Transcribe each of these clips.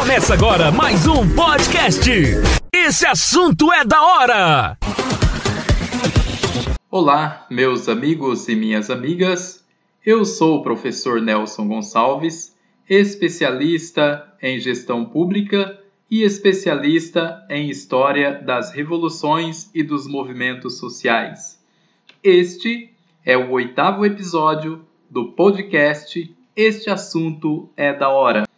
Começa agora mais um podcast. Esse assunto é da hora. Olá, meus amigos e minhas amigas. Eu sou o professor Nelson Gonçalves, especialista em gestão pública e especialista em história das revoluções e dos movimentos sociais. Este é o oitavo episódio do podcast Este Assunto é da Hora.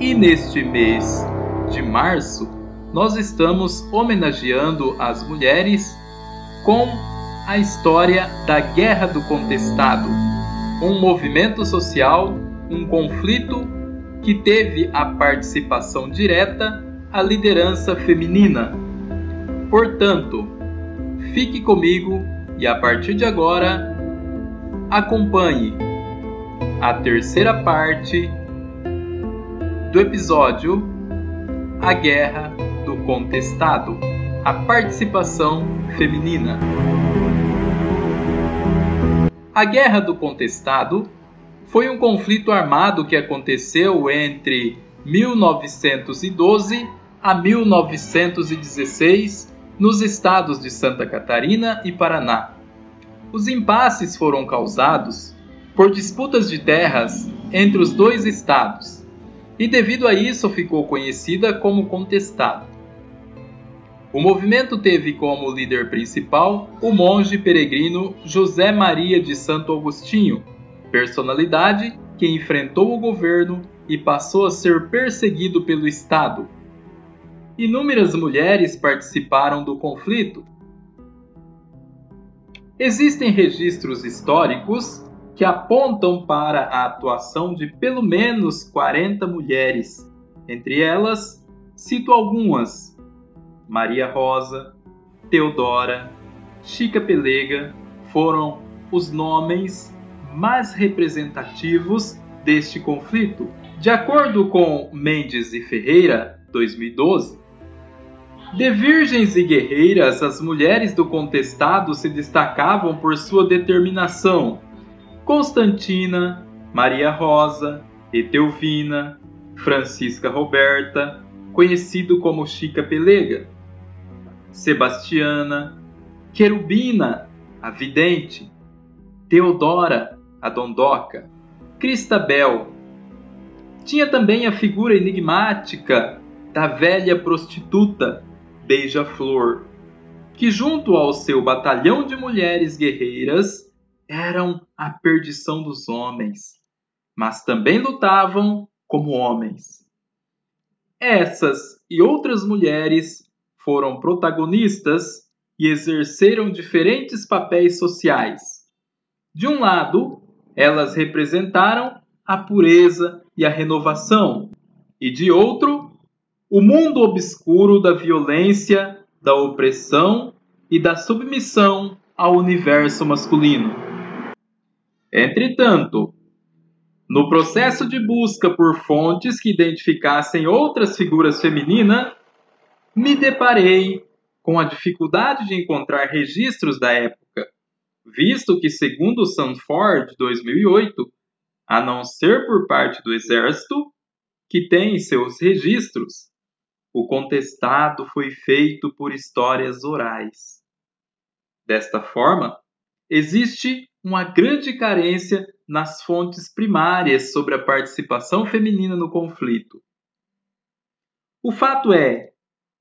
E neste mês de março, nós estamos homenageando as mulheres com a história da Guerra do Contestado, um movimento social, um conflito que teve a participação direta a liderança feminina. Portanto, fique comigo e a partir de agora acompanhe a terceira parte do episódio A Guerra do Contestado a participação feminina. A Guerra do Contestado foi um conflito armado que aconteceu entre 1912 a 1916 nos estados de Santa Catarina e Paraná. Os impasses foram causados por disputas de terras entre os dois estados e, devido a isso, ficou conhecida como contestado. O movimento teve como líder principal o monge peregrino José Maria de Santo Agostinho, personalidade que enfrentou o governo e passou a ser perseguido pelo Estado. Inúmeras mulheres participaram do conflito. Existem registros históricos que apontam para a atuação de pelo menos 40 mulheres. Entre elas, cito algumas: Maria Rosa, Teodora, Chica Pelega foram os nomes mais representativos deste conflito. De acordo com Mendes e Ferreira, 2012, de virgens e guerreiras, as mulheres do contestado se destacavam por sua determinação. Constantina, Maria Rosa, Etelvina, Francisca Roberta, conhecido como Chica Pelega, Sebastiana, Querubina, a vidente, Teodora, a dondoca, Cristabel. Tinha também a figura enigmática da velha prostituta Beija-Flor, que junto ao seu batalhão de mulheres guerreiras eram a perdição dos homens, mas também lutavam como homens. Essas e outras mulheres foram protagonistas e exerceram diferentes papéis sociais. De um lado, elas representaram a pureza e a renovação, e de outro, o mundo obscuro da violência, da opressão e da submissão ao universo masculino. Entretanto, no processo de busca por fontes que identificassem outras figuras femininas, me deparei com a dificuldade de encontrar registros da época, visto que, segundo Sanford 2008, a não ser por parte do Exército, que tem seus registros, o contestado foi feito por histórias orais. Desta forma, existe uma grande carência nas fontes primárias sobre a participação feminina no conflito. O fato é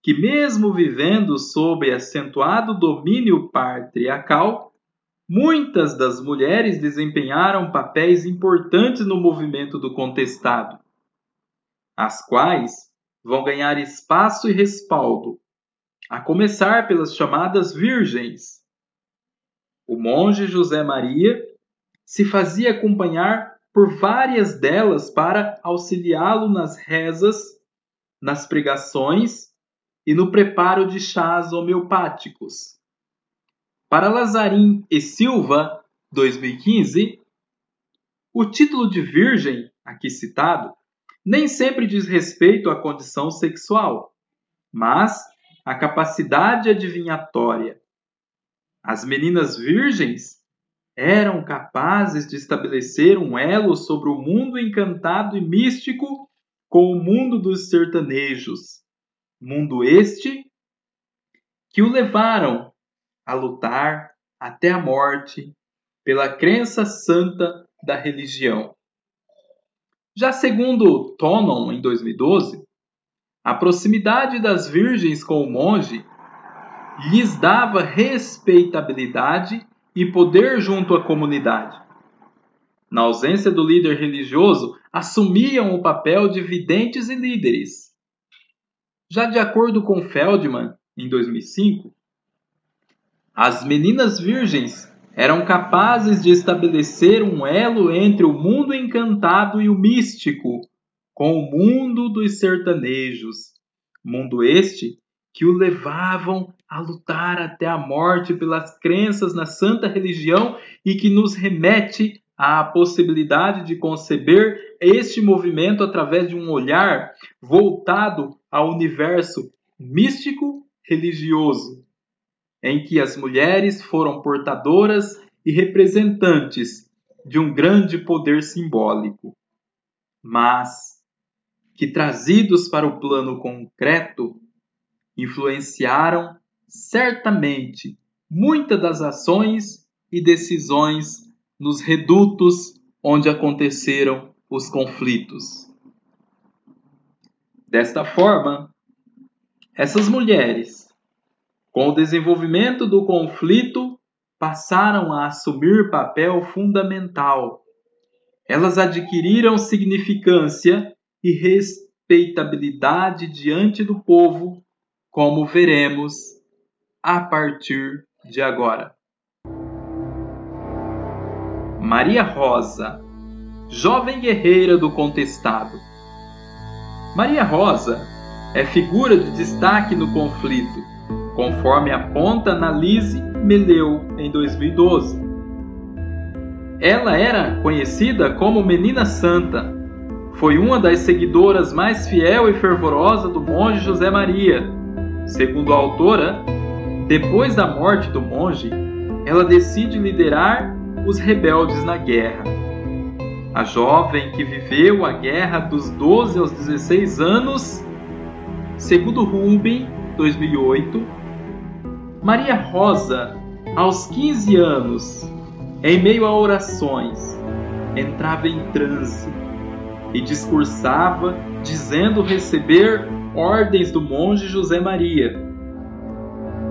que, mesmo vivendo sob acentuado domínio patriarcal, muitas das mulheres desempenharam papéis importantes no movimento do contestado, as quais vão ganhar espaço e respaldo, a começar pelas chamadas virgens. O monge José Maria se fazia acompanhar por várias delas para auxiliá-lo nas rezas, nas pregações e no preparo de chás homeopáticos. Para Lazarim e Silva, 2015, o título de virgem, aqui citado, nem sempre diz respeito à condição sexual, mas à capacidade adivinhatória. As meninas virgens eram capazes de estabelecer um elo sobre o mundo encantado e místico com o mundo dos sertanejos, mundo este que o levaram a lutar até a morte pela crença santa da religião. Já segundo Tonon, em 2012, a proximidade das virgens com o monge lhes dava respeitabilidade e poder junto à comunidade. Na ausência do líder religioso, assumiam o papel de videntes e líderes. Já de acordo com Feldman, em 2005, as meninas virgens eram capazes de estabelecer um elo entre o mundo encantado e o místico, com o mundo dos sertanejos, mundo este que o levavam a lutar até a morte pelas crenças na santa religião e que nos remete à possibilidade de conceber este movimento através de um olhar voltado ao universo místico religioso, em que as mulheres foram portadoras e representantes de um grande poder simbólico, mas que trazidos para o plano concreto influenciaram certamente muitas das ações e decisões nos redutos onde aconteceram os conflitos. Desta forma, essas mulheres, com o desenvolvimento do conflito, passaram a assumir papel fundamental. Elas adquiriram significância e respeitabilidade diante do povo, como veremos a partir de agora. Maria Rosa, jovem guerreira do contestado. Maria Rosa é figura de destaque no conflito, conforme aponta Analise Meleu em 2012. Ela era conhecida como Menina Santa. Foi uma das seguidoras mais fiel e fervorosa do monge José Maria. Segundo a autora, depois da morte do monge, ela decide liderar os rebeldes na guerra. A jovem que viveu a guerra dos 12 aos 16 anos Segundo Rubem, 2008, Maria Rosa, aos 15 anos, em meio a orações, entrava em transe e discursava dizendo receber ordens do monge José Maria.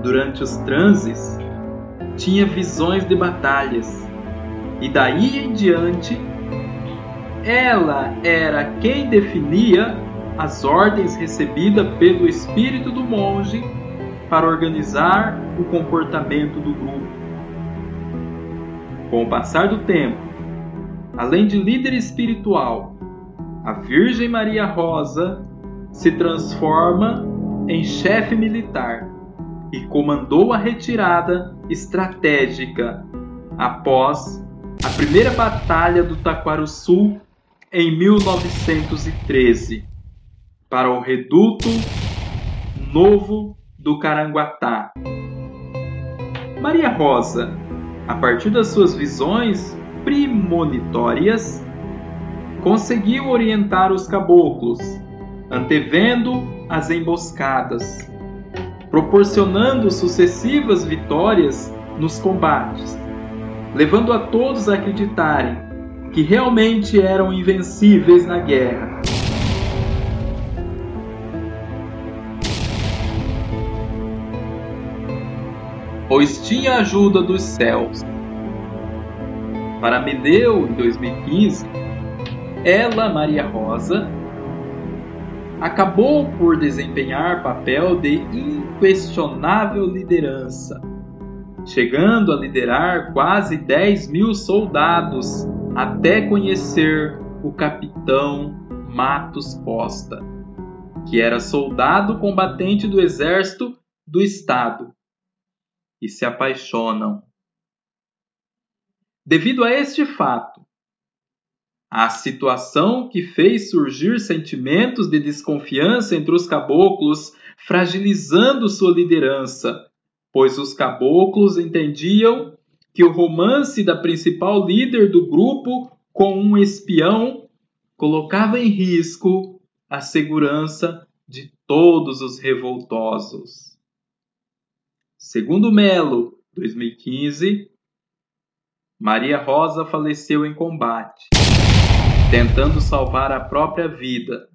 Durante os transes, tinha visões de batalhas e daí em diante ela era quem definia as ordens recebidas pelo espírito do monge para organizar o comportamento do grupo. Com o passar do tempo, além de líder espiritual, a Virgem Maria Rosa se transforma em chefe militar e comandou a retirada estratégica após a primeira batalha do Taquarussul em 1913 para o reduto novo do Caranguatá. Maria Rosa, a partir das suas visões premonitórias, conseguiu orientar os caboclos, antevendo as emboscadas, proporcionando sucessivas vitórias nos combates, levando a todos a acreditarem que realmente eram invencíveis na guerra. pois tinha a ajuda dos céus. Para Medeu, em 2015, ela, Maria Rosa, acabou por desempenhar papel de inquestionável liderança, chegando a liderar quase 10 mil soldados até conhecer o capitão Matos Costa, que era soldado combatente do exército do Estado e se apaixonam. Devido a este fato, a situação que fez surgir sentimentos de desconfiança entre os caboclos, fragilizando sua liderança, pois os caboclos entendiam que o romance da principal líder do grupo com um espião colocava em risco a segurança de todos os revoltosos. Segundo Melo, 2015, Maria Rosa faleceu em combate, tentando salvar a própria vida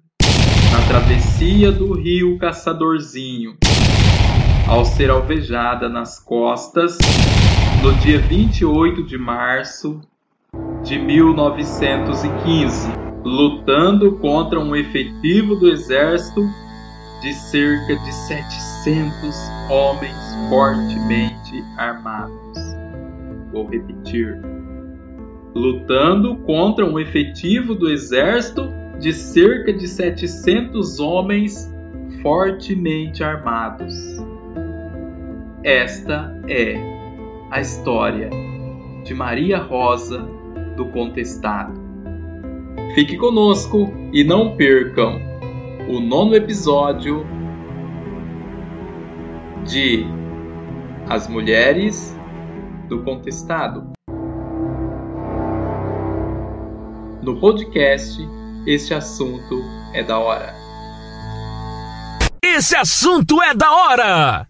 na travessia do rio Caçadorzinho, ao ser alvejada nas costas no dia 28 de março de 1915, lutando contra um efetivo do exército de cerca de 700 homens fortemente armados. Vou repetir. Lutando contra um efetivo do exército de cerca de 700 homens fortemente armados. Esta é a história de Maria Rosa do Contestado. Fique conosco e não percam o nono episódio de As Mulheres do Contestado. No podcast, este assunto é da hora. Esse assunto é da hora!